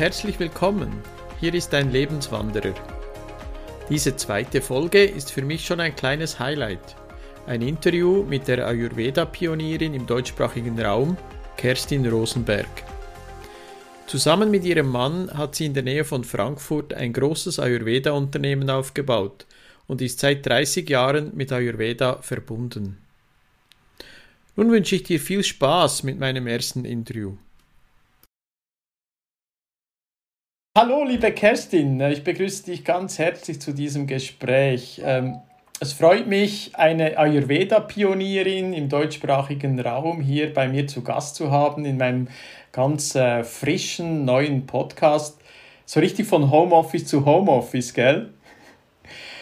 Herzlich willkommen. Hier ist ein Lebenswanderer. Diese zweite Folge ist für mich schon ein kleines Highlight. Ein Interview mit der Ayurveda-Pionierin im deutschsprachigen Raum, Kerstin Rosenberg. Zusammen mit ihrem Mann hat sie in der Nähe von Frankfurt ein großes Ayurveda-Unternehmen aufgebaut und ist seit 30 Jahren mit Ayurveda verbunden. Nun wünsche ich dir viel Spaß mit meinem ersten Interview. Hallo, liebe Kerstin, ich begrüße dich ganz herzlich zu diesem Gespräch. Ähm, es freut mich, eine Ayurveda-Pionierin im deutschsprachigen Raum hier bei mir zu Gast zu haben in meinem ganz äh, frischen neuen Podcast. So richtig von Homeoffice zu Homeoffice, gell?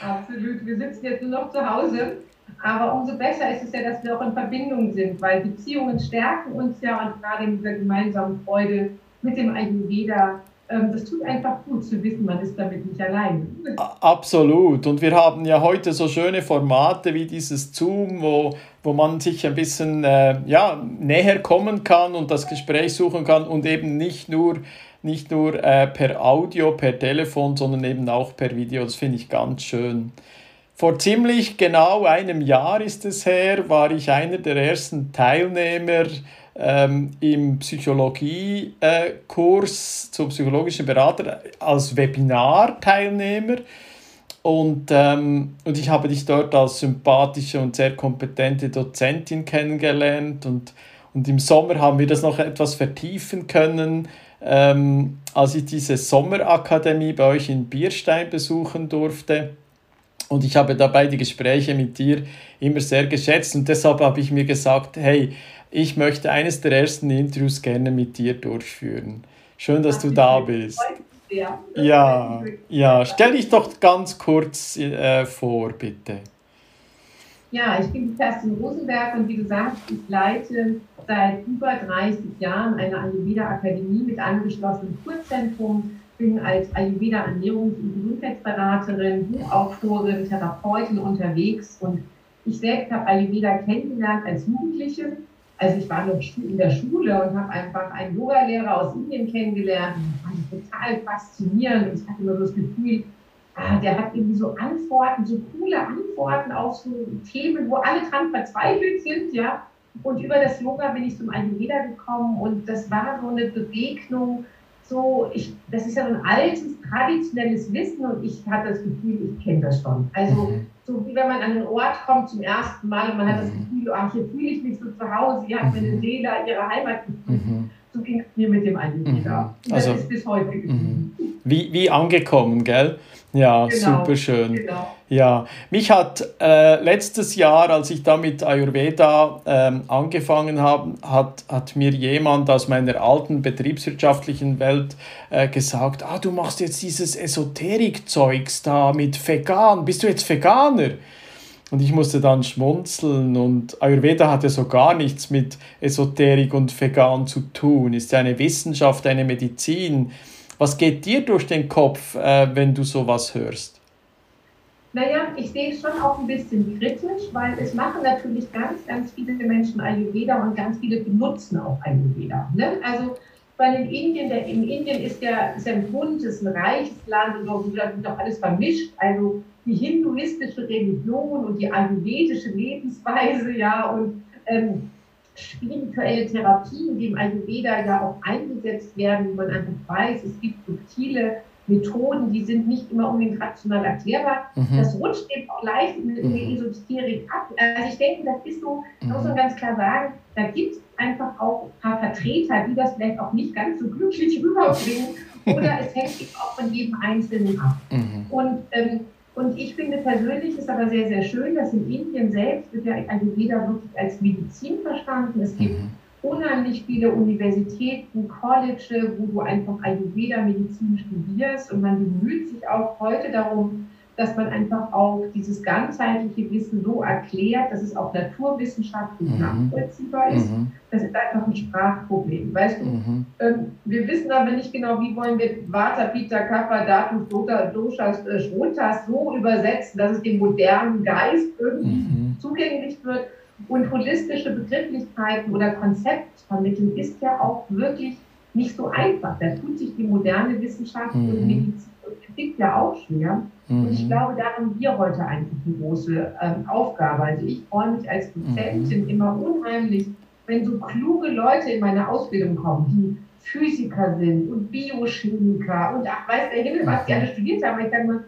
Absolut. Wir sitzen jetzt nur noch zu Hause. Aber umso besser ist es ja, dass wir auch in Verbindung sind, weil Beziehungen stärken uns ja und gerade in dieser gemeinsamen Freude mit dem Ayurveda das tut einfach gut zu wissen, man ist damit nicht allein. Absolut. Und wir haben ja heute so schöne Formate wie dieses Zoom, wo, wo man sich ein bisschen äh, ja, näher kommen kann und das Gespräch suchen kann und eben nicht nur, nicht nur äh, per Audio, per Telefon, sondern eben auch per Video. Das finde ich ganz schön. Vor ziemlich genau einem Jahr ist es her, war ich einer der ersten Teilnehmer ähm, im Psychologiekurs zum psychologischen Berater als Webinarteilnehmer. Und, ähm, und ich habe dich dort als sympathische und sehr kompetente Dozentin kennengelernt. Und, und im Sommer haben wir das noch etwas vertiefen können, ähm, als ich diese Sommerakademie bei euch in Bierstein besuchen durfte. Und ich habe dabei die Gespräche mit dir immer sehr geschätzt. Und deshalb habe ich mir gesagt, hey, ich möchte eines der ersten Interviews gerne mit dir durchführen. Schön, dass du da bist. Ja, ja, stell dich doch ganz kurz äh, vor, bitte. Ja, ich bin Kerstin Rosenberg und wie gesagt, ich leite seit über 30 Jahren eine Ayurveda-Akademie mit angeschlossenem Kurzentrum, bin als Ayurveda-Ernährungs- und Gesundheitsberaterin, Buchautorin, Therapeutin unterwegs und ich selbst habe Ayurveda kennengelernt als Jugendliche also ich war noch in der Schule und habe einfach einen Yoga-Lehrer aus Indien kennengelernt. Das fand ich total faszinierend. Und ich hatte immer so das Gefühl, ah, der hat irgendwie so Antworten, so coole Antworten auf so Themen, wo alle dran verzweifelt sind, ja. Und über das Yoga bin ich zum Ayurveda gekommen und das war so eine Begegnung, so, ich, das ist ja so ein altes, traditionelles Wissen und ich hatte das Gefühl, ich kenne das schon. Also mhm so wie wenn man an einen Ort kommt zum ersten Mal und man hat das mhm. Gefühl, ach, hier fühle ich mich so zu Hause, hier hat meine mhm. Seele ihre Heimat gefunden. Mhm. So ging es mir mit dem Ayurveda. Mhm. Also, das ist bis heute. Wie, wie angekommen, gell? Ja, genau, super schön. Genau. Ja, mich hat äh, letztes Jahr, als ich da mit Ayurveda ähm, angefangen habe, hat, hat mir jemand aus meiner alten betriebswirtschaftlichen Welt äh, gesagt, ah, du machst jetzt dieses Esoterik-Zeugs da mit vegan, bist du jetzt Veganer? Und ich musste dann schmunzeln und Ayurveda hat ja so gar nichts mit Esoterik und vegan zu tun, ist ja eine Wissenschaft, eine Medizin was geht dir durch den Kopf, äh, wenn du sowas hörst? Naja, ich sehe es schon auch ein bisschen kritisch, weil es machen natürlich ganz, ganz viele Menschen Ayurveda und ganz viele benutzen auch Ayurveda. Ne? Also weil in Indien, der, in Indien ist ja, ist ja buntes, ein reiches Land und dort wird doch alles vermischt. Also die hinduistische Religion und die ayurvedische Lebensweise, ja, und ähm, spirituelle Therapien, die im Ayurveda ja auch eingesetzt werden, wo man einfach weiß, es gibt subtile Methoden, die sind nicht immer unbedingt rational erklärbar. Mhm. Das rutscht eben auch leicht in, in die mhm. Esoterik ab. Also ich denke, das ist so, mhm. muss man ganz klar sagen, da gibt es einfach auch ein paar Vertreter, die das vielleicht auch nicht ganz so glücklich rüberbringen. Oder es hängt eben auch von jedem Einzelnen ab. Mhm. Und ähm, und ich finde persönlich ist aber sehr, sehr schön, dass in Indien selbst wird ja Ayurveda wirklich als Medizin verstanden. Es gibt mhm. unheimlich viele Universitäten, College, wo du einfach Ayurveda-Medizin studierst und man bemüht sich auch heute darum, dass man einfach auch dieses ganzheitliche Wissen so erklärt, dass es auch naturwissenschaftlich mhm. nachvollziehbar ist. Mhm. Das ist einfach ein Sprachproblem. Weißt du, mhm. ähm, wir wissen aber nicht genau, wie wollen wir Vata, Pitta, Kapha, Datus, Dota, Doshas, äh, Shrotas so übersetzen, dass es dem modernen Geist irgendwie mhm. zugänglich wird. Und holistische Begrifflichkeiten oder Konzeptvermittlung ist ja auch wirklich nicht so einfach. Da tut sich die moderne Wissenschaft mhm. und Medizin Physik ja auch schwer. Mhm. Und ich mhm. glaube, da haben wir heute einfach eine große ähm, Aufgabe. Also ich freue mich als Dozentin mhm. immer unheimlich, wenn so kluge Leute in meine Ausbildung kommen, die Physiker sind und Biochemiker und ach, weiß der Himmel, was die alle studiert haben. Ich sage mal,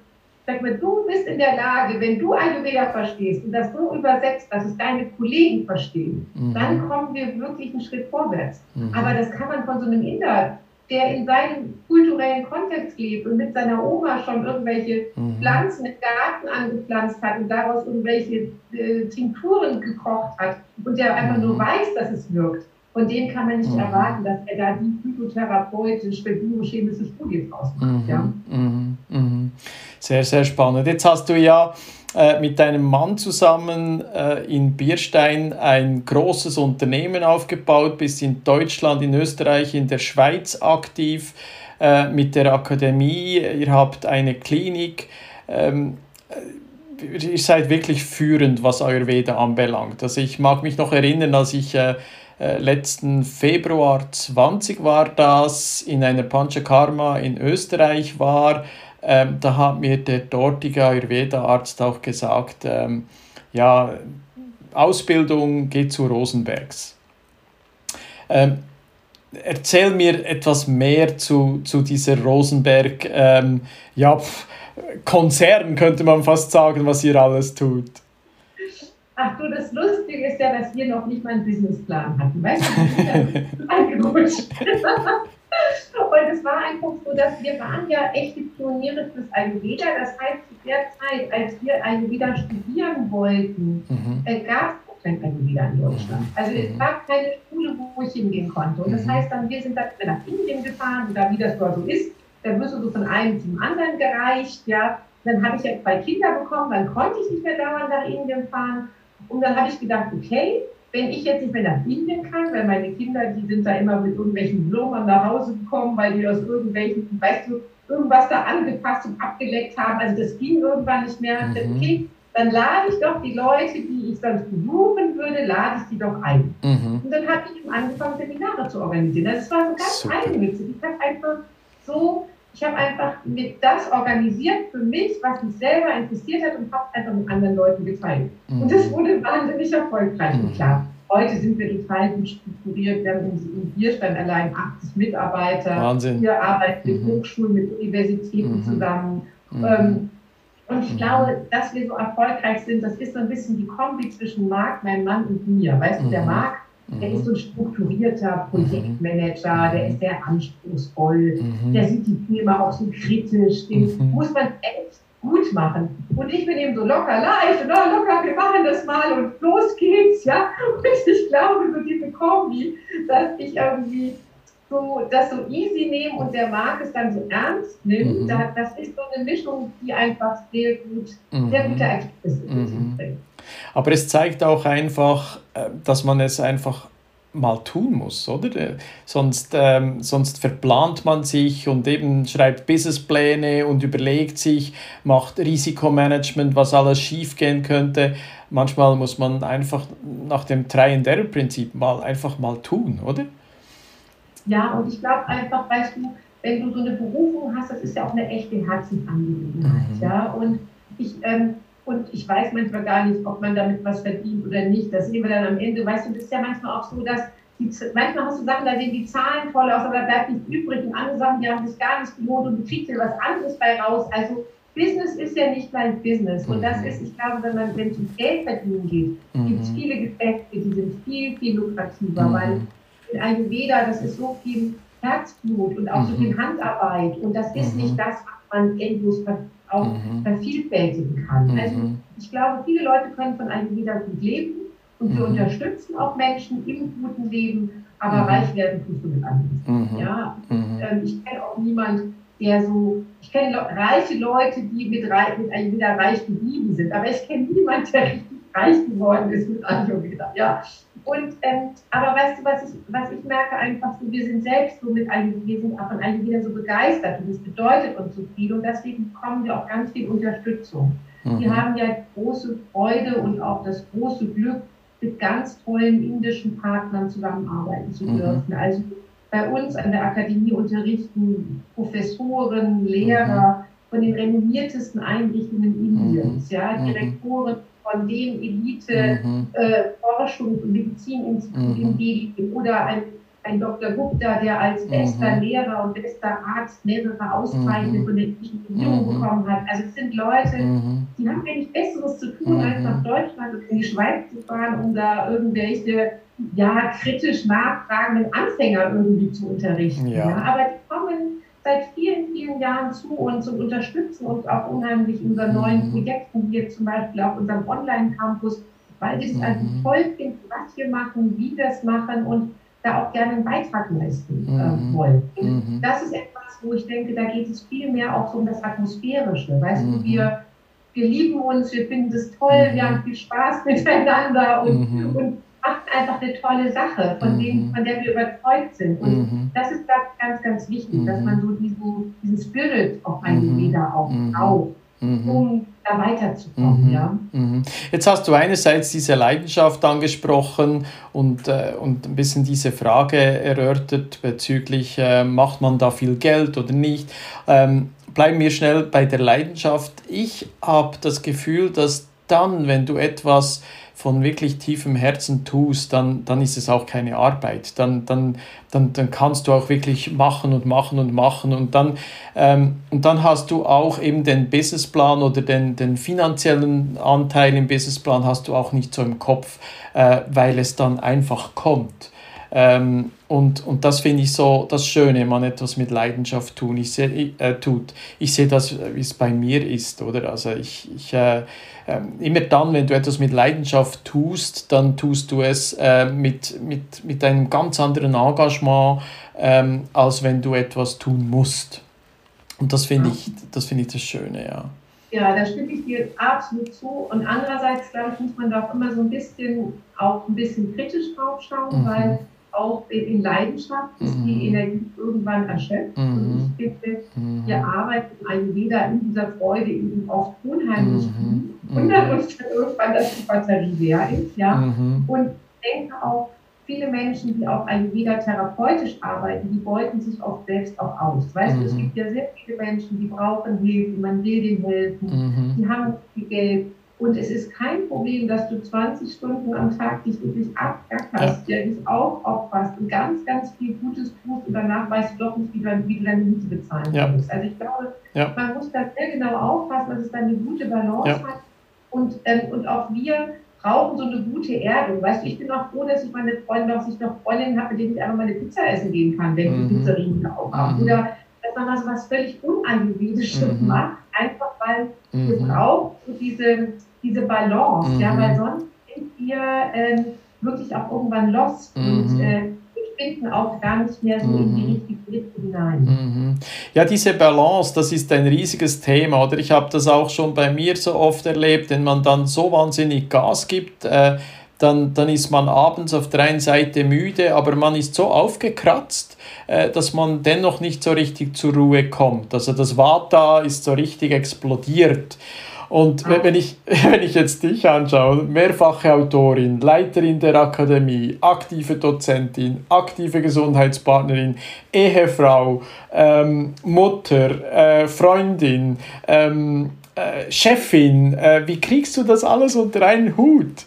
sag mal, du bist in der Lage, wenn du Ayurveda verstehst und das so übersetzt, dass es deine Kollegen verstehen, mhm. dann kommen wir wirklich einen Schritt vorwärts. Mhm. Aber das kann man von so einem Inder der in seinem kulturellen Kontext lebt und mit seiner Oma schon irgendwelche mhm. Pflanzen im Garten angepflanzt hat und daraus irgendwelche äh, Tinkturen gekocht hat und der einfach mhm. nur weiß, dass es wirkt, von dem kann man nicht mhm. erwarten, dass er da die phytotherapeutische, biochemische Studie draus macht. Ja? Mhm. Mhm. Sehr, sehr spannend. Jetzt hast du ja äh, mit deinem Mann zusammen äh, in Bierstein ein großes Unternehmen aufgebaut, bist in Deutschland, in Österreich, in der Schweiz aktiv äh, mit der Akademie. Ihr habt eine Klinik. Ähm, ihr seid wirklich führend, was Ayurveda anbelangt. Also ich mag mich noch erinnern, als ich äh, letzten Februar 20 war das, in einer Panchakarma in Österreich war, ähm, da hat mir der dortige Ayurveda-Arzt auch gesagt, ähm, ja, Ausbildung geht zu Rosenbergs. Ähm, erzähl mir etwas mehr zu, zu dieser Rosenberg, ähm, ja, pf, Konzern könnte man fast sagen, was ihr alles tut. Ach du, das Lustige ist ja, dass wir noch nicht mal einen Businessplan hatten. Weißt du, angerutscht. Und es war einfach so, dass wir waren ja echte Pioniere fürs Ayurveda. Das heißt, zu der Zeit, als wir Ayurveda studieren wollten, mhm. äh, gab es kein Ayurveda in Deutschland. Also es mhm. gab keine Schule, wo ich hingehen konnte. Und das mhm. heißt dann, wir sind dann nach Indien gefahren, oder wie das dort so ist, da wirst du so von einem zum anderen gereicht, ja. Dann habe ich ja zwei Kinder bekommen, dann konnte ich nicht mehr dauernd nach Indien fahren. Und dann habe ich gedacht, okay, wenn ich jetzt nicht mehr nach Indien kann, weil meine Kinder, die sind da immer mit irgendwelchen Blumen nach Hause gekommen, weil die aus irgendwelchen, weißt du, irgendwas da angepasst und abgeleckt haben. Also das ging irgendwann nicht mehr. Mhm. Okay, dann lade ich doch die Leute, die ich sonst besuchen würde, lade ich die doch ein. Mhm. Und dann habe ich angefangen, Seminare zu organisieren. Das also war so ganz Super. eigennützig. Ich habe einfach so, ich habe einfach mit das organisiert für mich, was mich selber interessiert hat und habe es einfach mit anderen Leuten geteilt. Mhm. Und das wurde wahnsinnig erfolgreich. Mhm. Und klar, heute sind wir total gut strukturiert. Wir haben im Bierstand allein 80 Mitarbeiter. Wahnsinn. Wir arbeiten mit mhm. Hochschulen, mit Universitäten mhm. zusammen. Mhm. Ähm, und ich glaube, dass wir so erfolgreich sind, das ist so ein bisschen die Kombi zwischen Marc, mein Mann und mir. Weißt du, der Marc, der ist so ein strukturierter Projektmanager, der ist sehr anspruchsvoll, der sieht die Firma auch so kritisch, den muss man echt gut machen. Und ich bin eben so locker leicht und oh, locker, wir machen das mal und los geht's, ja. Und ich glaube, so diese Kombi, dass ich irgendwie so das so easy nehme und der Markt es dann so ernst nimmt, mhm. da, das ist so eine Mischung, die einfach sehr gut, mhm. sehr gute Ergebnisse mhm. bringt. Aber es zeigt auch einfach, äh, dass man es einfach mal tun muss, oder? Äh, sonst, ähm, sonst verplant man sich und eben schreibt Businesspläne und überlegt sich, macht Risikomanagement, was alles schiefgehen könnte. Manchmal muss man einfach nach dem Try-and-Error-Prinzip mal einfach mal tun, oder? Ja, und ich glaube einfach, weißt du, wenn du so eine Berufung hast, das ist ja auch eine echte Herzensangelegenheit, mhm. ja, und ich, ähm, und ich weiß manchmal gar nicht, ob man damit was verdient oder nicht. Das sehen wir dann am Ende. Weißt du, das ist ja manchmal auch so, dass die, manchmal hast du Sachen, da sehen die Zahlen toll aus, aber da bleibt nichts übrig. Und andere Sachen, die haben sich gar nicht gelohnt und du kriegst dir was anderes bei raus. Also Business ist ja nicht gleich Business. Und das mhm. ist, ich glaube, wenn man, wenn es um Geld verdienen geht, mhm. gibt es viele Geschäfte, die sind viel, viel lukrativer, mhm. weil in Ayurveda, das ist so viel Herzblut und auch mhm. so viel Handarbeit. Und das ist mhm. nicht das, was man endlos auch mhm. vervielfältigen kann. Mhm. Also ich glaube, viele Leute können von einem wieder gut leben und wir mhm. unterstützen auch Menschen im guten Leben, aber mhm. reich werden tust du mit anderen. Ja? Ähm, ich kenne auch niemanden, der so, ich kenne reiche Leute, die mit, mit Ayurveda reich geblieben sind, aber ich kenne niemanden, der richtig reich geworden ist mit Ayurveda. Ja? Und, ähm, aber weißt du, was ich, was ich merke einfach so, wir sind selbst so mit Ayurveda, wir sind von Ayurveda so begeistert und es bedeutet uns so viel und deswegen bekommen wir auch ganz viel Unterstützung. Mhm. Wir haben ja große Freude und auch das große Glück, mit ganz tollen indischen Partnern zusammenarbeiten zu mhm. dürfen. Mhm. Also bei uns an der Akademie unterrichten Professoren, Lehrer mhm. von den renommiertesten Einrichtungen Indiens, mhm. ja, mhm. Direktoren von den Elite mhm. äh, Forschungs- und Medizininstitut in Delhi oder ein ein Dr. Gupta, der als bester mhm. Lehrer und bester Arzt mehrere Auszeichnungen mhm. von der Regierung mhm. bekommen hat. Also es sind Leute, mhm. die haben eigentlich Besseres zu tun, mhm. als nach Deutschland oder in die Schweiz zu fahren, um da irgendwelche ja, kritisch nachfragenden Anfänger irgendwie zu unterrichten. Ja. ja. Aber die kommen seit vielen, vielen Jahren zu uns und unterstützen uns auch unheimlich in unseren neuen mhm. Projekten, jetzt zum Beispiel auf unserem Online-Campus, weil die es also toll finden, was wir machen, wie wir es machen und da auch gerne einen Beitrag leisten äh, mhm. wollen. Mhm. Das ist etwas, wo ich denke, da geht es viel mehr auch so um das Atmosphärische. Weißt mhm. du, wir, wir lieben uns, wir finden es toll, wir haben viel Spaß miteinander und, mhm. und machen einfach eine tolle Sache, von, dem, mhm. von der wir überzeugt sind. Und mhm. das ist ganz, ganz wichtig, dass man so diesen, diesen Spirit auf einen wieder auch braucht, um da weiterzukommen. Mhm. Ja. Mhm. Jetzt hast du einerseits diese Leidenschaft angesprochen und, äh, und ein bisschen diese Frage erörtert bezüglich, äh, macht man da viel Geld oder nicht. Ähm, bleiben wir schnell bei der Leidenschaft. Ich habe das Gefühl, dass dann, wenn du etwas von wirklich tiefem Herzen tust, dann, dann ist es auch keine Arbeit. Dann, dann, dann, dann kannst du auch wirklich machen und machen und machen. Und dann, ähm, und dann hast du auch eben den Businessplan oder den, den finanziellen Anteil im Businessplan hast du auch nicht so im Kopf, äh, weil es dann einfach kommt. Ähm, und, und das finde ich so das Schöne, man etwas mit Leidenschaft tun. Ich seh, äh, tut. Ich sehe das, wie es bei mir ist, oder? Also ich, ich äh, äh, immer dann, wenn du etwas mit Leidenschaft tust, dann tust du es äh, mit, mit, mit einem ganz anderen Engagement, ähm, als wenn du etwas tun musst. Und das finde ich, das finde ich das Schöne, ja. Ja, da stimme ich dir absolut zu. Und andererseits, glaube ich, muss man da auch immer so ein bisschen, auch ein bisschen kritisch drauf schauen, mhm. weil auch in Leidenschaft ist mhm. die Energie irgendwann erschöpft. Mhm. Und ich finde, mhm. wir arbeiten Ayurveda in dieser Freude eben oft unheimlich mhm. Wundert uns dann irgendwann, dass die Batterie leer ist. Ja? Mhm. Und ich denke auch, viele Menschen, die auch Ayurveda therapeutisch arbeiten, die beuten sich oft selbst auch aus. Weißt du, es mhm. gibt ja sehr viele Menschen, die brauchen Hilfe, man will denen helfen, die haben viel Geld und es ist kein Problem, dass du 20 Stunden am Tag dich wirklich abgackerst, ja. dich auch aufpasst und ganz, ganz viel Gutes tust und danach weißt du doch nicht, wie du, wie du deine Miete bezahlen ja. musst. Also ich glaube, ja. man muss da sehr genau aufpassen, dass es dann eine gute Balance ja. hat. Und, ähm, und auch wir brauchen so eine gute Erdung. Weißt du, ich bin auch froh, dass ich meine Freunde, dass ich noch Freundinnen habe, mit denen ich einfach mal eine Pizza essen gehen kann, wenn mhm. die Pizzerien wieder aufhaben. Mhm. Oder dass man mal so was völlig Unangewiedisches mhm. macht, einfach weil mhm. wir brauchen so diese diese Balance, mhm. ja, weil sonst sind wir ähm, wirklich auch irgendwann lost mhm. und äh, finden auch gar nicht mehr so mhm. in die mhm. richtige Richtung hinein. Mhm. Ja, diese Balance, das ist ein riesiges Thema, oder? Ich habe das auch schon bei mir so oft erlebt, wenn man dann so wahnsinnig Gas gibt, äh, dann, dann ist man abends auf der einen Seite müde, aber man ist so aufgekratzt, äh, dass man dennoch nicht so richtig zur Ruhe kommt. Also das Vata ist so richtig explodiert. Und ah. wenn ich, wenn ich jetzt dich anschaue, mehrfache Autorin, Leiterin der Akademie, aktive Dozentin, aktive Gesundheitspartnerin, Ehefrau, ähm, Mutter, äh, Freundin, ähm, äh, Chefin, äh, wie kriegst du das alles unter einen Hut?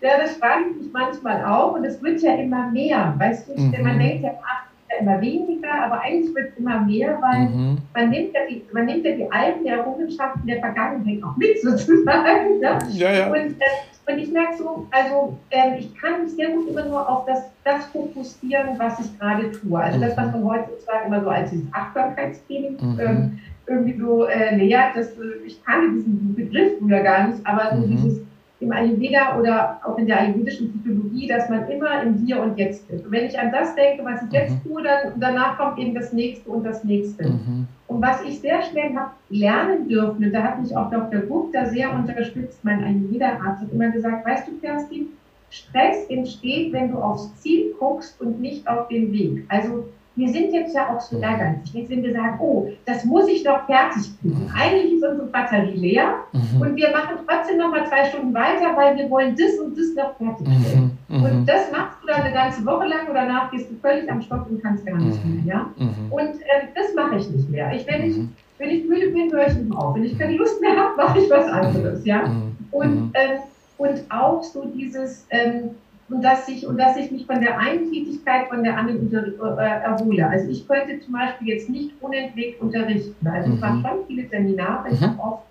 Ja, das frage ich mich manchmal auch und es wird ja immer mehr. Weißt du, mhm. man denkt ja, ach, immer weniger, aber eigentlich wird es immer mehr, weil mhm. man, nimmt ja die, man nimmt ja die alten Errungenschaften der Vergangenheit auch mit sozusagen. Ne? Ja, ja. Und, äh, und ich merke so, also äh, ich kann mich sehr gut immer nur auf das, das fokussieren, was ich gerade tue. Also mhm. das, was man heute sozusagen immer so als dieses Achtsamkeitstraining mhm. ähm, irgendwie so äh, nähert, das, äh, ich kann diesen Begriff früher gar nicht, aber so mhm. dieses im Ayurveda oder auch in der ayurvedischen Psychologie, dass man immer im Hier und Jetzt ist. Und wenn ich an das denke, was ich jetzt mhm. tue, dann danach kommt eben das Nächste und das Nächste. Mhm. Und was ich sehr schnell habe lernen dürfen, und da hat mich auch Dr. Gupta sehr unterstützt, mein Ayurveda-Arzt, hat immer gesagt, weißt du, Kerstin, Stress entsteht, wenn du aufs Ziel guckst und nicht auf den Weg. Also wir sind jetzt ja auch so ehrgeizig. Jetzt sind wir sagen, oh, das muss ich doch fertig kriegen. Eigentlich ist unsere Batterie leer mhm. und wir machen trotzdem noch mal zwei Stunden weiter, weil wir wollen das und das noch fertig kriegen. Mhm. Mhm. Und das machst du einmal eine ganze Woche lang und danach gehst du völlig am Stock und kannst gar nicht mhm. mehr. Ja? Mhm. Und äh, das mache ich nicht mehr. Ich, wenn, ich, mhm. wenn ich müde bin, höre ich nicht auf. Wenn ich keine Lust mehr habe, mache ich was anderes. Ja? Mhm. Und, äh, und auch so dieses, ähm, und dass ich und dass ich mich von der einen Tätigkeit von der anderen unter, äh, erhole. Also ich könnte zum Beispiel jetzt nicht unentwegt unterrichten. Also ich mache schon viele Seminare. Ich habe oft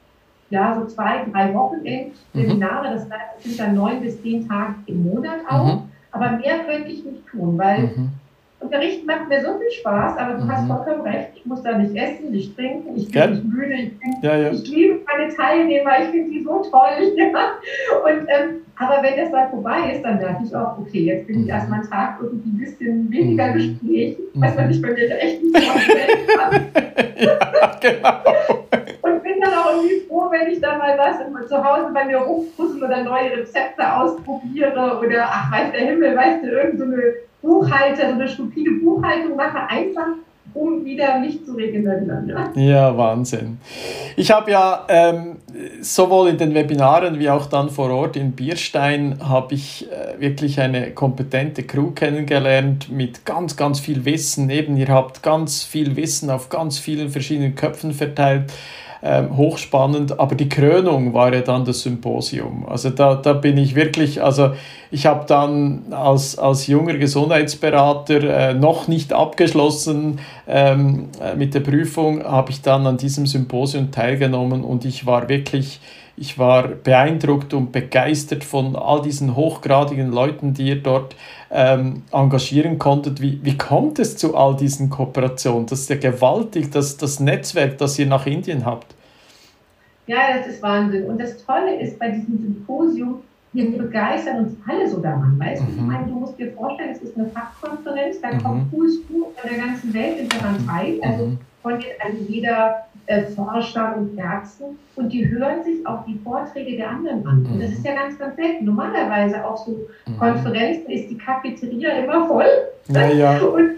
ja, so zwei, drei Wochenend-Seminare, das sind dann neun bis zehn Tage im Monat auch. Mhm. Aber mehr könnte ich nicht tun, weil mhm. Unterrichten macht mir so viel Spaß, aber du mhm. hast vollkommen recht, ich muss da nicht essen, nicht trinken, ich bin nicht müde, ich, bin, ja, ja. ich liebe meine Teilnehmer, ich finde die so toll. Ja. Und, ähm, aber wenn das dann vorbei ist, dann merke ich auch, okay, jetzt bin ich mhm. erstmal einen Tag irgendwie ein bisschen weniger mhm. Gespräch, was man sich bei mir echt nicht vorstellen kann. ja, genau irgendwie froh, wenn ich dann mal was zu Hause bei mir rumpuzzle oder neue Rezepte ausprobiere oder, ach, weiß der Himmel, weißt du, irgendeine so Buchhalter, so eine stupide Buchhaltung mache, einfach um wieder mich zu regenerieren. Ja, ja Wahnsinn. Ich habe ja ähm, sowohl in den Webinaren wie auch dann vor Ort in Bierstein habe ich äh, wirklich eine kompetente Crew kennengelernt mit ganz, ganz viel Wissen. Eben, ihr habt ganz viel Wissen auf ganz vielen verschiedenen Köpfen verteilt ähm, hochspannend, aber die Krönung war ja dann das Symposium. Also da, da bin ich wirklich, also ich habe dann als, als junger Gesundheitsberater äh, noch nicht abgeschlossen ähm, äh, mit der Prüfung, habe ich dann an diesem Symposium teilgenommen und ich war wirklich, ich war beeindruckt und begeistert von all diesen hochgradigen Leuten, die ihr dort ähm, engagieren konntet. Wie, wie kommt es zu all diesen Kooperationen? Das ist ja gewaltig, das, das Netzwerk, das ihr nach Indien habt. Ja, das ist Wahnsinn. Und das Tolle ist bei diesem Symposium, wir begeistern uns alle so daran. Weißt du, mhm. ich meine, du musst dir vorstellen, es ist eine Fachkonferenz, da mhm. kommt cooles Buch von der ganzen Welt in daran teil. Also mhm. von also jeder äh, Forscher und Ärzten und die hören sich auch die Vorträge der anderen an. Und das ist ja ganz, ganz selten. Normalerweise auf so mhm. Konferenzen ist die Cafeteria immer voll. Ja, ja. Und,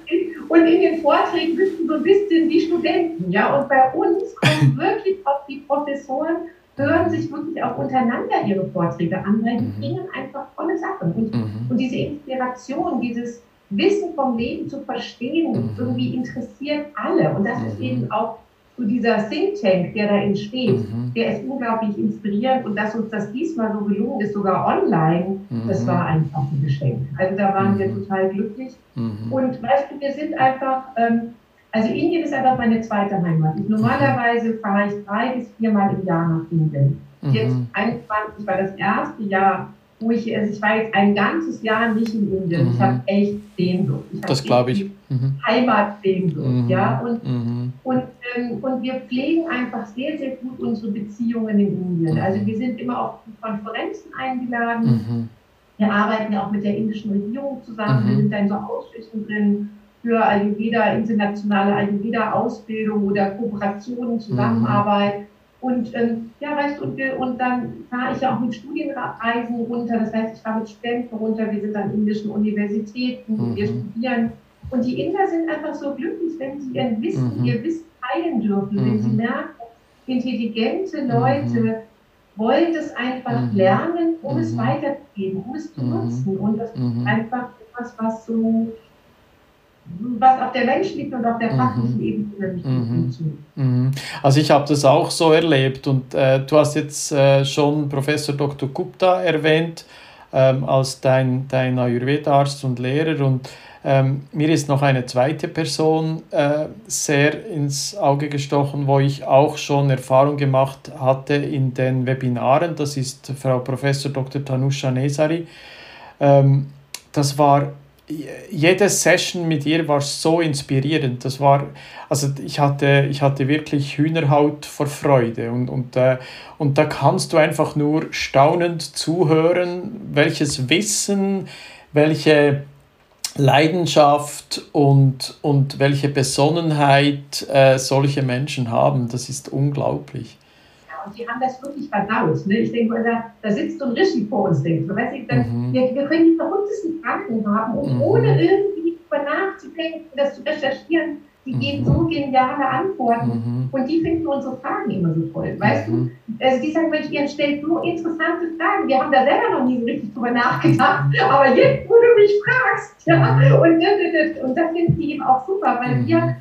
und in den Vorträgen wissen so ein bisschen die Studenten. Ja? Und bei uns kommen wirklich auch die Professoren, hören sich wirklich auch untereinander ihre Vorträge an, weil die mhm. bringen einfach tolle Sachen. Und, mhm. und diese Inspiration, dieses Wissen vom Leben zu verstehen, mhm. irgendwie interessiert alle. Und das ist mhm. eben auch so dieser Think Tank, der da entsteht, mhm. der ist unglaublich inspirierend und dass uns das diesmal so gelungen ist, sogar online, mhm. das war einfach ein Geschenk. Also da waren mhm. wir total glücklich. Mhm. Und weißt du, wir sind einfach, ähm, also Indien ist einfach meine zweite Heimat. Ich, normalerweise fahre ich drei bis viermal im Jahr nach Indien. Jetzt 21 war das erste Jahr wo ich, also ich war jetzt ein ganzes Jahr nicht in Indien. Mhm. Ich habe echt Sehnsucht. Ich das glaube ich. Mhm. Heimatsehnsucht, mhm. ja. Und, mhm. und, ähm, und wir pflegen einfach sehr, sehr gut unsere Beziehungen in Indien. Mhm. Also wir sind immer auf Konferenzen eingeladen. Mhm. Wir arbeiten ja auch mit der indischen Regierung zusammen. Wir sind da in so Ausschüssen drin für Ayurveda, internationale Ayurveda-Ausbildung oder Kooperationen, Zusammenarbeit. Und ähm, ja, weißt du, und, wir, und dann fahre ich ja auch mit Studienreisen runter. Das heißt, ich fahre mit Studenten runter. Wir sind an indischen Universitäten, mhm. wir studieren. Und die Inder sind einfach so glücklich, wenn sie ihren Wissen, mhm. ihr Wissen teilen dürfen, mhm. wenn sie mhm. merken, intelligente Leute mhm. wollen das einfach mhm. lernen, um es weiterzugeben, um es zu nutzen. Und das ist einfach etwas, was so was auf der menschlichen und auf der mhm. fachlichen Ebene nicht mhm. funktioniert. Mhm. Also ich habe das auch so erlebt und äh, du hast jetzt äh, schon Professor Dr. Gupta erwähnt ähm, als dein, dein Ayurveda-Arzt und Lehrer und ähm, mir ist noch eine zweite Person äh, sehr ins Auge gestochen, wo ich auch schon Erfahrung gemacht hatte in den Webinaren. Das ist Frau Professor Dr. Tanusha Nesari. Ähm, das war jede Session mit ihr war so inspirierend. Das war, also ich hatte, ich hatte wirklich Hühnerhaut vor Freude und, und, äh, und da kannst du einfach nur staunend zuhören, welches Wissen, welche Leidenschaft und, und welche Besonnenheit äh, solche Menschen haben. Das ist unglaublich und die haben das wirklich verdaut. Ne? Ich denke, da, da sitzt so ein Rishi vor uns, denkt, weißt du, mhm. wir, wir, können die verrücktesten Fragen haben und mhm. ohne irgendwie darüber nachzudenken, das zu recherchieren, die mhm. geben so geniale Antworten mhm. und die finden unsere Fragen immer so toll, weißt mhm. du? Also die sagen, Mensch, ihr stellt so interessante Fragen. Wir haben da selber noch nie so richtig drüber nachgedacht, aber jetzt, wo du mich fragst. Ja? Mhm. Und, und das finden die eben auch super, weil mhm. wir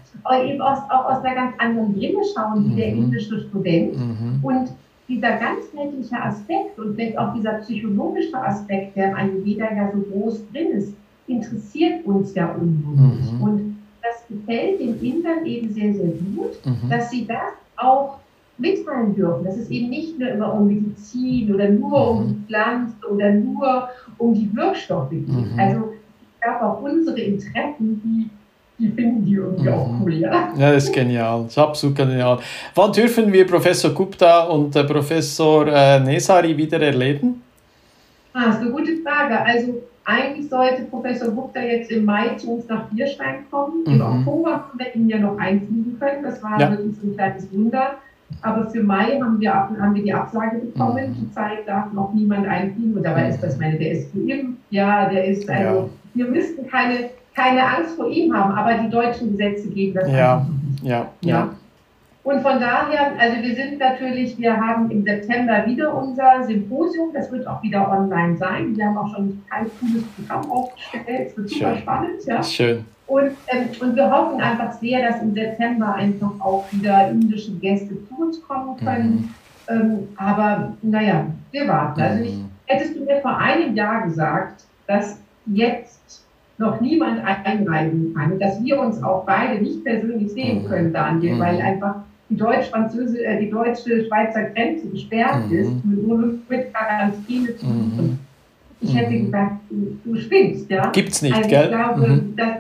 eben aus, auch aus einer ganz anderen Brille schauen, wie mhm. der indische Student. Mhm. Und dieser ganzheitliche Aspekt und vielleicht auch dieser psychologische Aspekt, der im Ayurveda ja so groß drin ist, interessiert uns ja unbewusst. Mhm. Und das gefällt den Indern eben sehr, sehr gut, mhm. dass sie das auch mitteilen dürfen, dass es eben nicht nur immer um Medizin oder nur mhm. um die Pflanzen oder nur um die Wirkstoffe geht. Mhm. Also ich glaube auch unsere Interessen, die die finden die irgendwie auch mhm. cool, ja. Ja, das ist genial, das ist absolut genial. Wann dürfen wir Professor Gupta und äh, Professor äh, Nesari wieder erleben? Ah, das ist eine gute Frage. Also eigentlich sollte Professor Gupta jetzt im Mai zu uns nach Bierstein kommen. Mhm. Im Oktober haben wir ihn ja noch einfliegen können. Das war ja. wirklich ein kleines Wunder. Aber für Mai haben wir, haben wir die Absage bekommen. Mhm. Zurzeit darf noch niemand einfliegen. Und dabei ist das, meine, der ist geimpft. Ja, der ist, also, ja. wir müssten keine keine Angst vor ihm haben, aber die deutschen Gesetze geben das ja, ja, ja, ja. Und von daher, also wir sind natürlich, wir haben im September wieder unser Symposium, das wird auch wieder online sein. Wir haben auch schon ein cooles Programm aufgestellt, es wird Schön. super spannend. Ja. Schön. Und, ähm, und wir hoffen einfach sehr, dass im September einfach auch wieder indische Gäste zu uns kommen können. Mhm. Ähm, aber naja, wir warten. Also ich, mhm. hättest du mir vor einem Jahr gesagt, dass jetzt noch niemand einreisen kann. dass wir uns auch beide nicht persönlich sehen mhm. können, Daniel, mhm. weil einfach die deutsch-französische, äh, die deutsche-schweizer Grenze gesperrt mhm. ist, nur mit Quarantäne zu mhm. Ich hätte mhm. gesagt, du, du spinnst, ja. Gibt's nicht, also gell? Ich glaube, mhm. dass,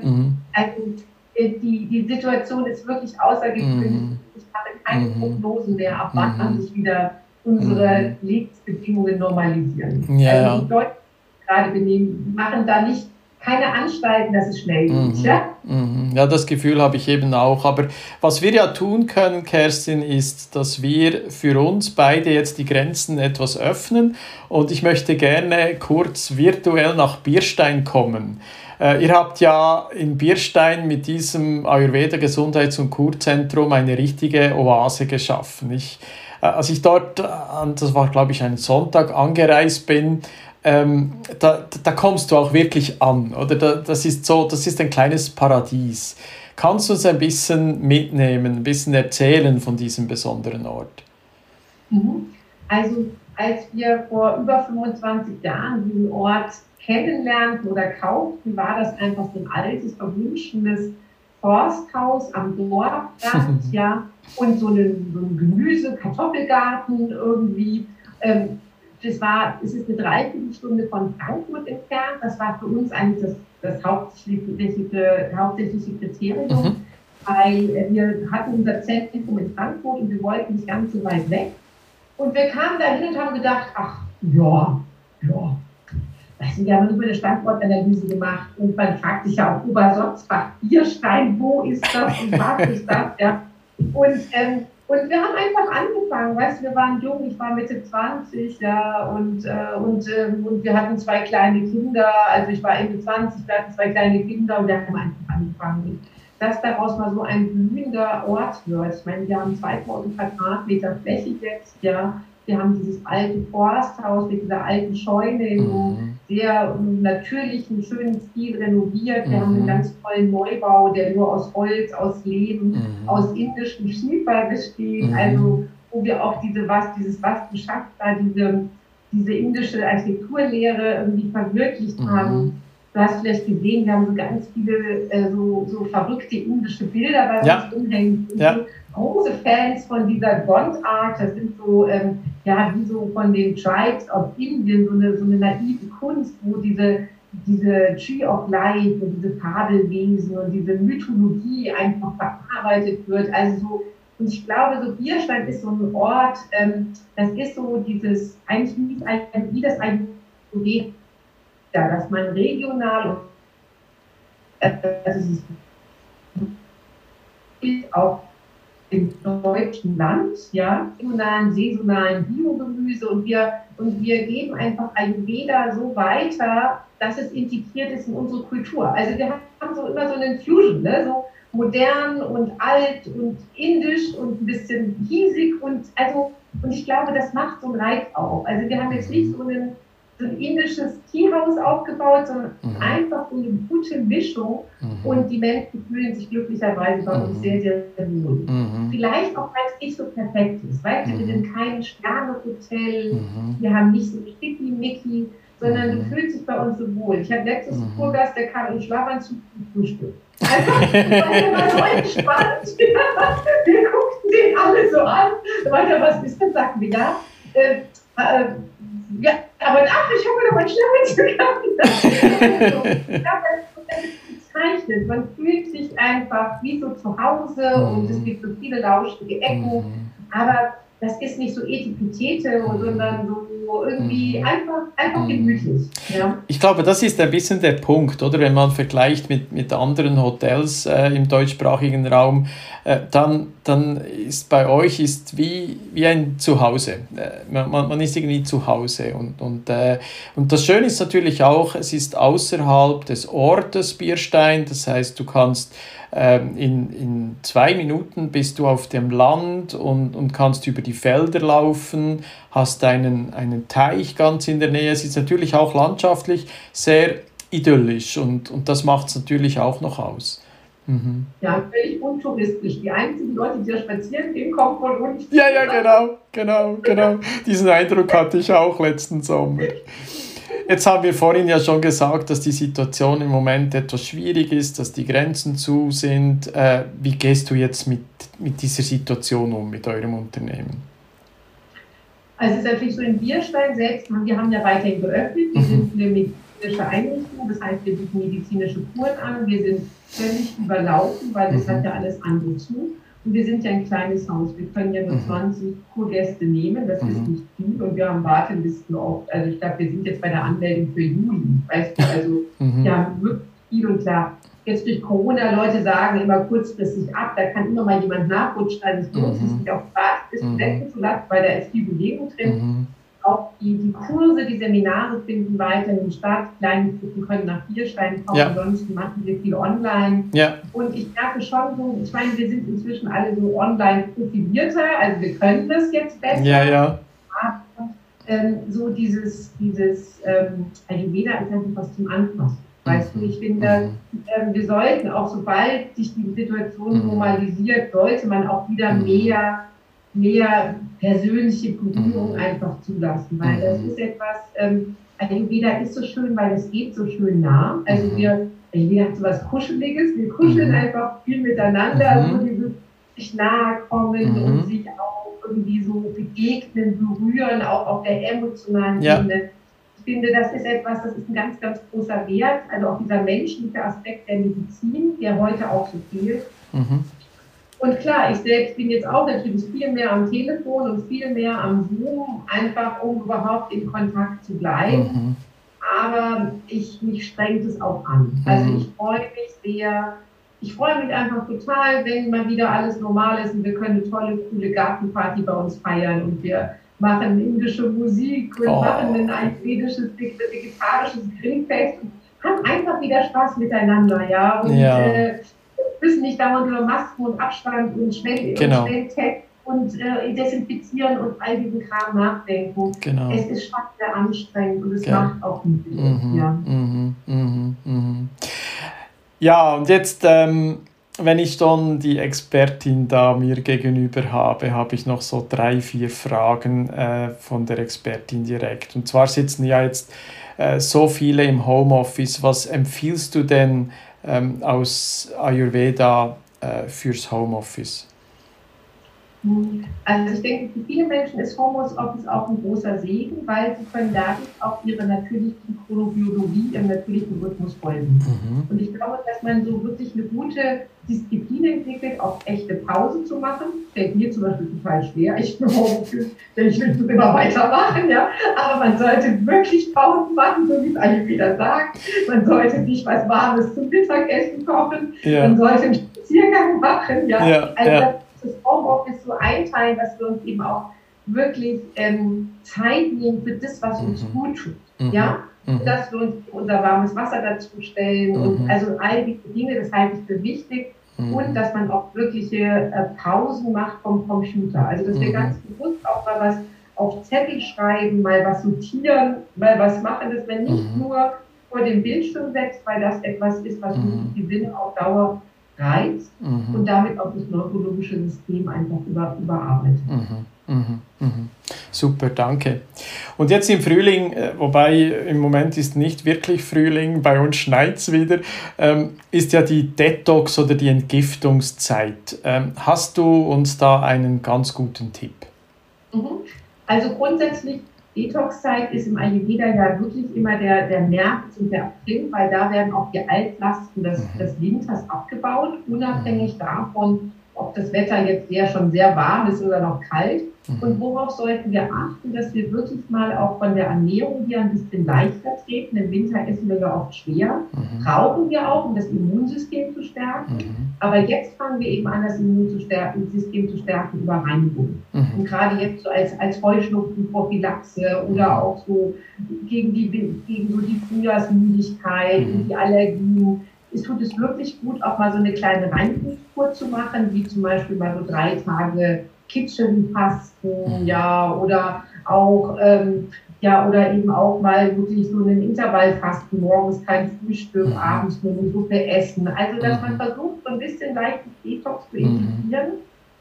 also, äh, die, die Situation ist wirklich außergewöhnlich. Ich habe keine Prognosen mehr, ab wann sich wieder unsere Lebensbedingungen normalisieren. Ja, also die Deutschen gerade benehmen, machen da nicht keine Anstalten, dass es schnell geht. Mhm. Ja? Mhm. ja, das Gefühl habe ich eben auch. Aber was wir ja tun können, Kerstin, ist, dass wir für uns beide jetzt die Grenzen etwas öffnen. Und ich möchte gerne kurz virtuell nach Bierstein kommen. Äh, ihr habt ja in Bierstein mit diesem Ayurveda Gesundheits- und Kurzentrum eine richtige Oase geschaffen. Ich, äh, als ich dort, das war glaube ich ein Sonntag, angereist bin, ähm, da, da kommst du auch wirklich an, oder? Da, das ist so, das ist ein kleines Paradies. Kannst du uns ein bisschen mitnehmen, ein bisschen erzählen von diesem besonderen Ort? Mhm. Also als wir vor über 25 Jahren diesen Ort kennenlernten oder kauften, war das einfach so ein altes, verwunschenes Forsthaus am Dorfrand, ja, und so ein, so ein Gemüse-, Kartoffelgarten irgendwie. Ähm, das war, es ist eine Dreiviertelstunde von Frankfurt entfernt. Das war für uns eigentlich das, das hauptsächliche, hauptsächliche Kriterium, mhm. weil wir hatten unser Zentrum in Frankfurt und wir wollten nicht ganz so weit weg. Und wir kamen dahin und haben gedacht, ach, ja, ja. Also wir haben über eine Standortanalyse gemacht und man fragt sich ja auch Obersotzbach, Bierstein, wo ist das und was ist das? Ja. Und ähm, und wir haben einfach angefangen, weißt du, wir waren jung, ich war Mitte 20, ja, und, äh, und, äh, und wir hatten zwei kleine Kinder, also ich war Ende 20, wir hatten zwei kleine Kinder und wir haben einfach angefangen. Dass daraus mal so ein blühender Ort wird. Ich meine, wir haben 2000 Quadratmeter Fläche jetzt, ja, wir haben dieses alte Forsthaus mit dieser alten Scheune mhm. Sehr natürlichen, schönen Stil renoviert. Wir mhm. haben einen mhm. ganz tollen Neubau, der nur aus Holz, aus Leben, mhm. aus indischem Schiefer besteht. Mhm. Also wo wir auch diese was, dieses Vastu Shakta, diese, diese indische Architekturlehre irgendwie verwirklicht mhm. haben. Du hast vielleicht gesehen, wir haben so ganz viele äh, so, so verrückte indische Bilder bei ja. uns umhängen. Ja große Fans von dieser Gond Art. Das sind so, ähm, ja, wie so von den Tribes of Indien, so eine, so eine naive Kunst, wo diese, diese Tree of Life und diese Fabelwesen und diese Mythologie einfach verarbeitet wird. Also so, und ich glaube, so Bierstein ist so ein Ort, ähm, das ist so dieses, eigentlich wie, wie das eigentlich so geht, ja, dass man regional und äh, also auch im deutschen Land, ja, saisonalen, saisonalen Biogemüse und wir, und wir geben einfach Ayurveda so weiter, dass es integriert ist in unsere Kultur. Also wir haben so immer so eine Fusion, ne? so modern und alt und indisch und ein bisschen hiesig und also und ich glaube, das macht so einen Reiz auch. Also wir haben jetzt nicht so einen so ein indisches Teehaus aufgebaut, sondern mhm. einfach so eine gute Mischung. Mhm. Und die Menschen fühlen sich glücklicherweise bei uns mhm. sehr, sehr wohl. Mhm. Vielleicht auch, weil es nicht so perfekt ist. Weißt du, wir sind kein Sternehotel, wir haben nicht so Sticky-Mickey, sondern du fühlst dich bei uns so wohl. Ich hatte letztes mhm. Kurgast, der kam in Schlafanzug zum Frühstück. Einfach, weil der war so entspannt. wir guckten den alle so an. Weiter, was bist du? Sagten wir, ja. Äh, äh, ja, aber ach, ich habe noch Schlafanzug gehabt. ich glaube, das ist gezeichnet. Man fühlt sich einfach wie so zu Hause mhm. und es gibt so viele lauschige Ecken. Mhm. Aber das ist nicht so Etipetete, sondern so irgendwie mhm. einfach, einfach mhm. gemütlich. Ja. Ich glaube, das ist ein bisschen der Punkt, oder? Wenn man vergleicht mit, mit anderen Hotels äh, im deutschsprachigen Raum, äh, dann, dann ist bei euch ist wie, wie ein Zuhause. Äh, man, man ist irgendwie zu Hause. Und, und, äh, und das Schöne ist natürlich auch, es ist außerhalb des Ortes Bierstein, das heißt, du kannst ähm, in, in zwei Minuten bist du auf dem Land und, und kannst über die Felder laufen, hast einen, einen Teich ganz in der Nähe. Es ist natürlich auch landschaftlich sehr idyllisch und, und das macht es natürlich auch noch aus. Mhm. Ja, völlig untouristisch. Die einzigen Leute, die da spazieren gehen, kommen von uns. Ja, ja, genau, genau, genau. Diesen Eindruck hatte ich auch letzten Sommer. Jetzt haben wir vorhin ja schon gesagt, dass die Situation im Moment etwas schwierig ist, dass die Grenzen zu sind. Äh, wie gehst du jetzt mit, mit dieser Situation um, mit eurem Unternehmen? Also es ist natürlich so in Bierstein selbst, wir haben ja weiterhin geöffnet, wir mhm. sind eine medizinische Einrichtung, das heißt, wir bieten medizinische Kuren an, wir sind völlig überlaufen, weil das mhm. hat ja alles andere zu. Und wir sind ja ein kleines Haus. Wir können ja nur mhm. 20 Kurgäste nehmen. Das mhm. ist nicht viel. Und wir haben Wartelisten oft. Also ich glaube, wir sind jetzt bei der Anmeldung für Juli. Weißt du, also mhm. wir haben wirklich viel und klar. Jetzt durch Corona, Leute sagen immer kurzfristig ab, da kann immer mal jemand nachrutschen. Also es lohnt sich mhm. nicht auf Wartelisten setzen zu lassen, weil da ist viel Bewegung drin. Auch die, die Kurse, die Seminare finden weiterhin statt. Kleine Gruppen können nach Bierstein kommen, ja. ansonsten machen wir viel online. Ja. Und ich merke schon so, ich meine, wir sind inzwischen alle so online profilierter, also wir können das jetzt besser. Ja, ja. Aber ähm, so dieses, dieses ähm, Ayurveda ist einfach was zum Anfassen. Weißt du, ich finde, ähm, wir sollten auch, sobald sich die Situation mhm. normalisiert, sollte man auch wieder mhm. mehr mehr persönliche Berührung mhm. einfach zulassen, weil das mhm. ist etwas, ähm, Ayurveda ist so schön, weil es geht so schön nah. Also mhm. wir, Ayurveda hat so was Kuscheliges, wir kuscheln einfach viel miteinander, also dieses sich nahe kommen und sich auch irgendwie so begegnen, berühren, auch auf der emotionalen ja. Ebene. Ich finde, das ist etwas, das ist ein ganz, ganz großer Wert, also auch dieser menschliche Aspekt der Medizin, der heute auch so fehlt. Mhm. Und klar, ich selbst bin jetzt auch natürlich viel mehr am Telefon und viel mehr am Zoom, einfach um überhaupt in Kontakt zu bleiben. Mhm. Aber ich, mich strengt es auch an. Mhm. Also ich freue mich sehr. Ich freue mich einfach total, wenn mal wieder alles normal ist und wir können eine tolle, coole Gartenparty bei uns feiern und wir machen indische Musik und oh. machen ein ayurvedisches, vegetarisches Grillfest und haben einfach wieder Spaß miteinander, ja. Und, ja. Äh, müssen nicht dauernd über Masken und Abstand und schnell genau. und äh, desinfizieren und all diesen Kram nachdenken. Genau. Es ist schon sehr anstrengend und es ja. macht auch nicht mhm. ja. Mhm. Mhm. Mhm. ja, und jetzt, ähm, wenn ich dann die Expertin da mir gegenüber habe, habe ich noch so drei, vier Fragen äh, von der Expertin direkt. Und zwar sitzen ja jetzt äh, so viele im Homeoffice. Was empfiehlst du denn? Ähm, aus Ayurveda äh, fürs Homeoffice? Also ich denke, für viele Menschen ist Homeoffice auch ein großer Segen, weil sie können dadurch auch ihre natürlichen Chronobiologie im natürlichen Rhythmus folgen. Mhm. Und ich glaube, dass man so wirklich eine gute Disziplin entwickelt, auch echte Pause zu machen. Fällt mir zum Beispiel total schwer. Ich bin Homeoffice, denn ich will es immer weitermachen, ja. Aber man sollte wirklich Pausen machen, so wie es alle wieder sagt. Man sollte sich was Warmes zum Mittagessen kochen. Ja. Man sollte einen Spaziergang machen, ja. ja also ja das Homeoffice so einteilen, dass wir uns eben auch wirklich ähm, Zeit nehmen für das, was uns mhm. gut tut. Mhm. Ja? Mhm. Dass wir uns unser warmes Wasser dazu stellen und mhm. also all diese Dinge, das halte ich für wichtig. Mhm. Und dass man auch wirkliche äh, Pausen macht vom Computer. Also dass wir mhm. ganz bewusst auch mal was auf Zettel schreiben, mal was sortieren, mal was machen, dass man nicht nur vor dem Bildschirm setzt, weil das etwas ist, was mhm. die Sinne auf Dauer reizt mhm. und damit auch das neurologische System einfach über, überarbeitet. Mhm. Mhm. Mhm. Super, danke. Und jetzt im Frühling, äh, wobei im Moment ist nicht wirklich Frühling, bei uns schneit es wieder, ähm, ist ja die Detox oder die Entgiftungszeit. Ähm, hast du uns da einen ganz guten Tipp? Mhm. Also grundsätzlich Detox-Zeit ist im Ayurveda ja wirklich immer der, der März und der April, weil da werden auch die Altlasten des, mhm. des Winters abgebaut, unabhängig davon, ob das Wetter jetzt sehr schon sehr warm ist oder noch kalt. Mhm. Und worauf sollten wir achten, dass wir wirklich mal auch von der Ernährung hier ein bisschen leichter treten. Im Winter essen wir ja oft schwer. Mhm. Rauchen wir auch, um das Immunsystem zu stärken. Mhm. Aber jetzt fangen wir eben an, das Immunsystem zu stärken über Reinigung. Mhm. Und gerade jetzt so als, als Heuschnupfenprophylaxe oder mhm. auch so gegen die, gegen so die Frühjahrsmüdigkeit und die Allergien es tut es wirklich gut, auch mal so eine kleine Reinigungskur zu machen, wie zum Beispiel mal so drei Tage Kitchenfasten, mhm. ja, oder auch, ähm, ja, oder eben auch mal wirklich so einen Intervallfasten, morgens kein Frühstück, mhm. abends nur eine Suppe essen. Also, dass man mhm. versucht, so ein bisschen leichtes Detox zu integrieren.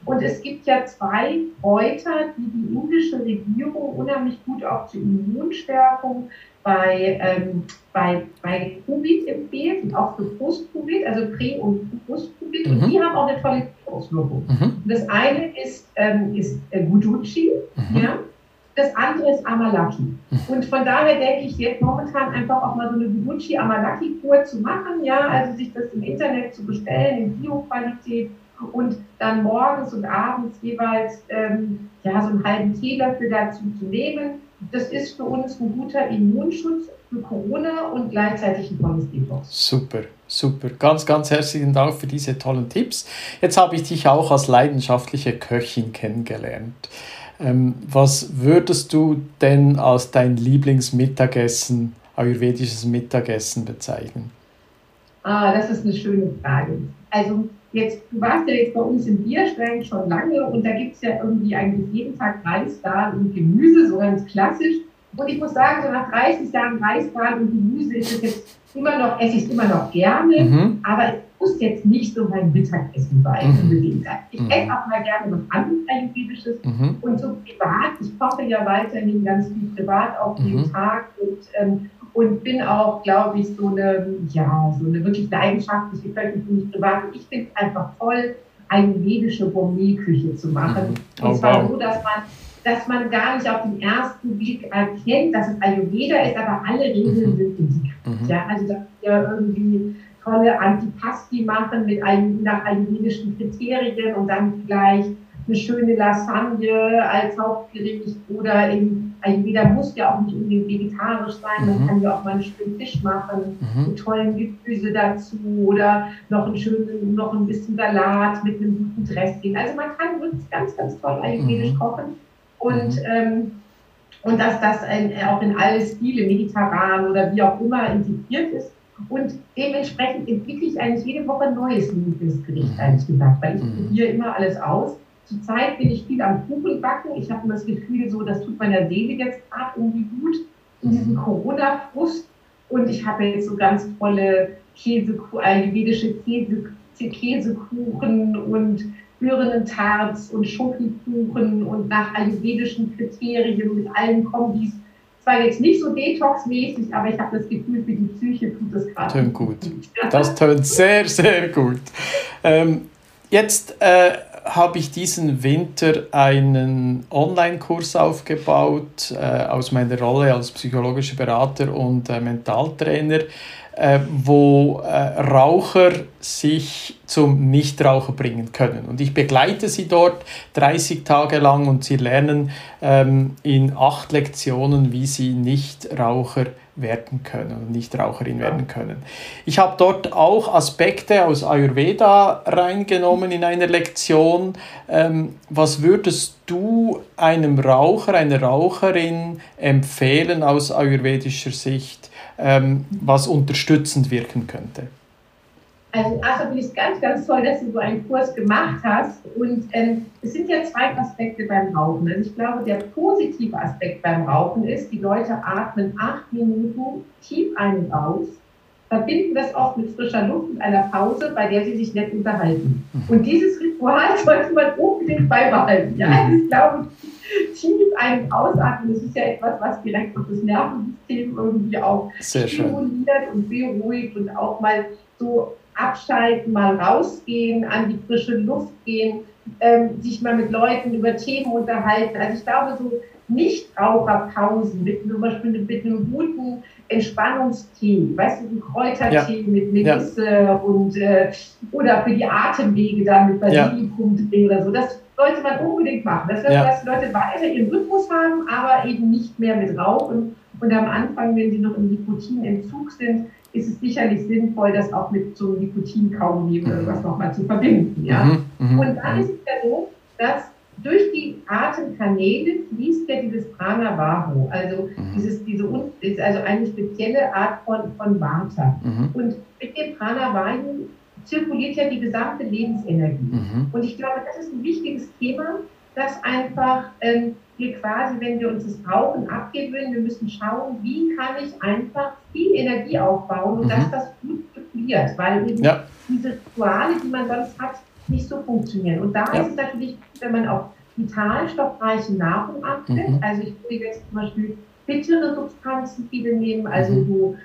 Und es gibt ja zwei Kräuter, die die indische Regierung unheimlich gut auch zur Immunstärkung bei, ähm, bei, bei Covid empfiehlt und auch für Post-Covid, also Prä- und Post-Covid. Mhm. Und die haben auch eine tolle Auswirkung. Mhm. Das eine ist, ähm, ist äh, Guduchi, mhm. ja. Das andere ist Amalaki. Mhm. Und von daher denke ich jetzt momentan einfach auch mal so eine Guduchi Amalaki Kur zu machen, ja, also sich das im Internet zu bestellen in Bio-Qualität und dann morgens und abends jeweils ähm, ja, so einen halben Teelöffel dazu zu nehmen. Das ist für uns ein guter Immunschutz für Corona und gleichzeitig ein tolles Detox. Super, super. Ganz, ganz herzlichen Dank für diese tollen Tipps. Jetzt habe ich dich auch als leidenschaftliche Köchin kennengelernt. Ähm, was würdest du denn als dein Lieblingsmittagessen, ayurvedisches Mittagessen bezeichnen? Ah, das ist eine schöne Frage. Also Jetzt, du warst ja jetzt bei uns im Bierstein schon lange und da gibt es ja irgendwie eigentlich jeden Tag Reisdahl und Gemüse, so ganz klassisch. Und ich muss sagen, so nach 30 Jahren Reisdahl und Gemüse ist es jetzt immer noch, esse ich es immer noch gerne, mhm. aber es muss jetzt nicht so mein Mittagessen sein, mhm. unbedingt. Ich mhm. esse auch mal gerne was anderes Ayurvedisches mhm. und so privat, ich koche ja weiterhin ganz viel privat auch jeden mhm. Tag und ähm, und bin auch, glaube ich, so eine, ja, so eine wirklich leidenschaftliche Köchin für mich privat. Und ich finde es einfach toll, eine medische Gourmetküche zu machen. Mhm. Und oh, zwar wow. so, dass man, dass man gar nicht auf den ersten Blick erkennt, dass es Ayurveda ist, aber alle Regeln mhm. sind integriert. Mhm. Ja, also, dass wir irgendwie tolle Antipasti machen mit einem, nach ayurvedischen Kriterien und dann vielleicht eine schöne Lasagne als Hauptgericht oder in Ayurveda muss ja auch nicht unbedingt vegetarisch sein, man mhm. kann ja auch mal einen schönen Fisch machen, mhm. mit tollen Gemüse dazu oder noch einen schönen, noch ein bisschen Salat mit einem guten Dressing. Also man kann wirklich ganz, ganz toll ayurvedisch mhm. kochen und, mhm. ähm, und dass das ein, auch in alle Stile, mediterran oder wie auch immer, integriert ist. Und dementsprechend entwickle ich eigentlich jede Woche ein neues Lieblingsgericht, mhm. ehrlich gesagt, weil ich mhm. probiere immer alles aus Zurzeit bin ich viel am Kuchen backen. Ich habe das Gefühl, so, das tut meiner Seele jetzt gerade irgendwie gut in diesem. Corona-Frust. Und ich habe jetzt so ganz tolle Käse, ayurvedische Käse, Käsekuchen und Birnentarts und Schokokuchen und nach ayurvedischen Kriterien mit allen Kombis. Zwar jetzt nicht so detoxmäßig, aber ich habe das Gefühl, für die Psyche tut das gerade. Tönt gut. Das tönt sehr, sehr gut. Ähm, jetzt äh, habe ich diesen Winter einen Online-Kurs aufgebaut äh, aus meiner Rolle als psychologischer Berater und äh, Mentaltrainer, äh, wo äh, Raucher sich zum Nichtraucher bringen können. Und ich begleite sie dort 30 Tage lang und sie lernen ähm, in acht Lektionen, wie sie Nichtraucher werden können und Nichtraucherin werden können. Ich habe dort auch Aspekte aus Ayurveda reingenommen in einer Lektion. Ähm, was würdest du einem Raucher, einer Raucherin empfehlen aus ayurvedischer Sicht, ähm, was unterstützend wirken könnte? Also erstmal finde ich es ganz, ganz toll, dass du so einen Kurs gemacht hast. Und ähm, es sind ja zwei Aspekte beim Rauchen. Also ich glaube, der positive Aspekt beim Rauchen ist, die Leute atmen acht Minuten tief ein und aus, verbinden das oft mit frischer Luft und einer Pause, bei der sie sich nett unterhalten. Mhm. Und dieses Ritual sollte man unbedingt beibehalten. Ja, also ich glaube, tief ein- und ausatmen, das ist ja etwas, was direkt auf das Nervensystem irgendwie auch stimuliert und beruhigt und auch mal so abschalten, mal rausgehen, an die frische Luft gehen, ähm, sich mal mit Leuten über Themen unterhalten. Also ich glaube, so Nichtraucherpausen mit zum Beispiel mit einem guten Entspannungstee, weißt du, ein Kräutertee ja. mit Melisse ja. und äh, oder für die Atemwege da mit Basilikum ja. oder so. Das sollte man unbedingt machen. Das heißt, ja. dass Leute weiter ihren Rhythmus haben, aber eben nicht mehr mit Rauchen. Und am Anfang, wenn sie noch im Nikotinentzug sind, ist es sicherlich sinnvoll, das auch mit so einem Nikotinkaugummi oder mhm. sowas nochmal zu verbinden. Ja? Mhm, mh, und dann ist es ja so, dass durch die Atemkanäle fließt ja dieses Pranavaho, also mhm. dieses, diese, ist also eine spezielle Art von, von Vata. Mhm. Und mit dem Pranavaho zirkuliert ja die gesamte Lebensenergie. Mhm. Und ich glaube, das ist ein wichtiges Thema, dass einfach ähm, wir quasi, wenn wir uns das Rauchen abgewöhnen, wir müssen schauen, wie kann ich einfach viel Energie aufbauen und mhm. dass das gut zirkuliert, weil eben ja. diese Rituale, die man sonst hat, nicht so funktionieren. Und da ja. ist es natürlich, wenn man auf vitalstoffreiche Nahrung achtet, mhm. also ich würde jetzt zum Beispiel bittere Substanzen viele nehmen, also mhm. so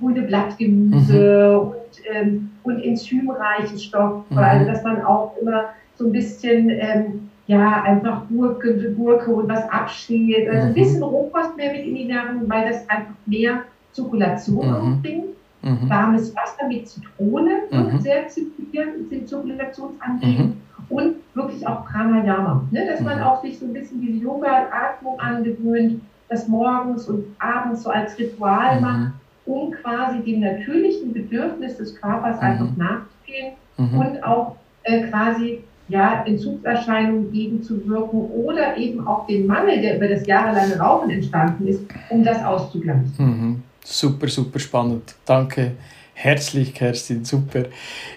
grüne Blattgemüse mhm. und, ähm, und enzymreiche Stoffe, mhm. also dass man auch immer so ein bisschen ähm, ja, einfach Gurke, Gurke und was abschält. Also ein mhm. bisschen Rohkost mehr mit in die Nahrung, weil das einfach mehr Zirkulation mhm. bringt. Mhm. Warmes Wasser mit Zitrone mhm. sehr zirkulierend, sind Zirkulationsantrieben. Mhm. Und wirklich auch Pranayama, ne? dass man mhm. auch sich so ein bisschen diese Yoga-Atmung angewöhnt, das morgens und abends so als Ritual mhm. macht, um quasi dem natürlichen Bedürfnis des Körpers einfach nachzugehen und auch äh, quasi ja, Entzugserscheinungen gegenzuwirken oder eben auch den Mangel, der über das jahrelange Rauchen entstanden ist, um das auszugleichen. Mhm. Super, super spannend. Danke herzlich, Kerstin. Super.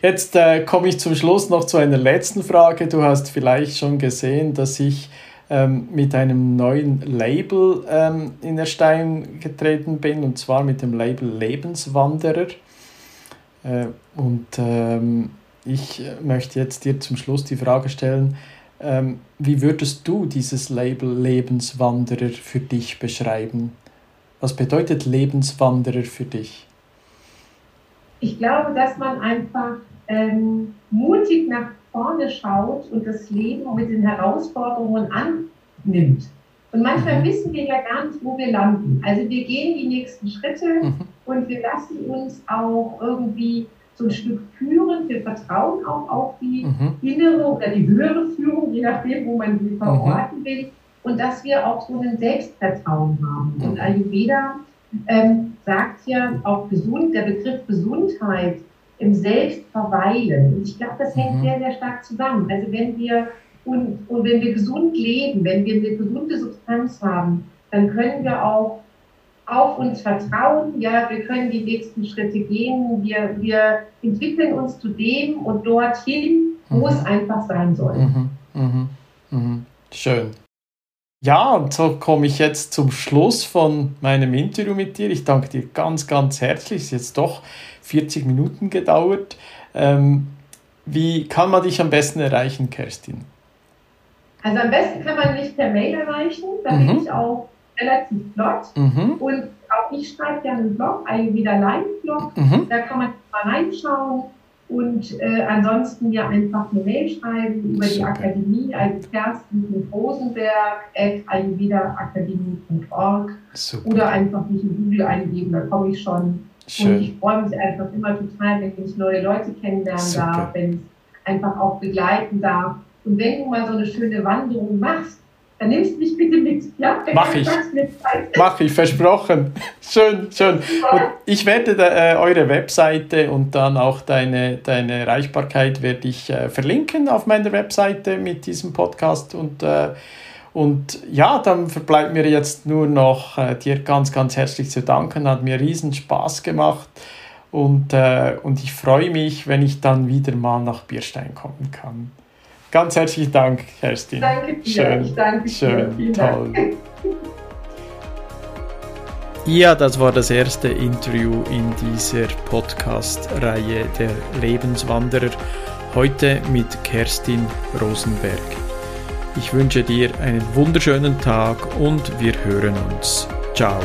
Jetzt äh, komme ich zum Schluss noch zu einer letzten Frage. Du hast vielleicht schon gesehen, dass ich ähm, mit einem neuen Label ähm, in Erstein getreten bin, und zwar mit dem Label Lebenswanderer. Äh, und ähm, ich möchte jetzt dir zum Schluss die Frage stellen, ähm, wie würdest du dieses Label Lebenswanderer für dich beschreiben? Was bedeutet Lebenswanderer für dich? Ich glaube, dass man einfach ähm, mutig nach vorne schaut und das Leben mit den Herausforderungen annimmt. Und manchmal mhm. wissen wir ja gar nicht, wo wir landen. Also wir gehen die nächsten Schritte mhm. und wir lassen uns auch irgendwie so ein Stück führen. Wir vertrauen auch auf die mhm. innere oder die höhere Führung, je nachdem, wo man sie verorten mhm. will. Und dass wir auch so ein Selbstvertrauen haben. Und mhm. Ayurveda ähm, sagt ja auch gesund, der Begriff Gesundheit im Selbst verweilen. Und ich glaube, das hängt mhm. sehr, sehr stark zusammen. Also wenn wir und, und wenn wir gesund leben, wenn wir eine gesunde Substanz haben, dann können wir auch auf uns vertrauen, ja, wir können die nächsten Schritte gehen, wir, wir entwickeln uns zu dem und dorthin, wo mhm. es einfach sein soll. Mhm. Mhm. mhm. Schön. Ja, und so komme ich jetzt zum Schluss von meinem Interview mit dir. Ich danke dir ganz, ganz herzlich. Es ist jetzt doch 40 Minuten gedauert. Ähm, wie kann man dich am besten erreichen, Kerstin? Also am besten kann man mich per Mail erreichen. Da bin mhm. ich auch relativ flott. Mhm. Und auch ich schreibe ja einen Blog, einen wieder Live-Blog. Mhm. Da kann man mal reinschauen und äh, ansonsten mir einfach eine Mail schreiben über die Akademie, also Kersten.rosenberg at ayurvedaakademie.org oder einfach mich in Google eingeben, da komme ich schon. Schön. Und ich freue mich einfach immer total, wenn ich neue Leute kennenlernen Super. darf, wenn ich einfach auch begleiten darf. Und wenn du mal so eine schöne Wanderung machst, dann nimmst du mich bitte mit. Ja? Mach ich. Mach ich, versprochen. Schön, schön. Und ich werde äh, eure Webseite und dann auch deine, deine Erreichbarkeit werde ich äh, verlinken auf meiner Webseite mit diesem Podcast und äh, und ja, dann verbleibt mir jetzt nur noch äh, dir ganz, ganz herzlich zu danken. Hat mir riesen Spaß gemacht. und, äh, und ich freue mich, wenn ich dann wieder mal nach Bierstein kommen kann. Ganz herzlichen Dank, Kerstin. Danke dir. Schön, ich danke schön, dir. toll. Ja, das war das erste Interview in dieser Podcast-Reihe der Lebenswanderer. Heute mit Kerstin Rosenberg. Ich wünsche dir einen wunderschönen Tag und wir hören uns. Ciao.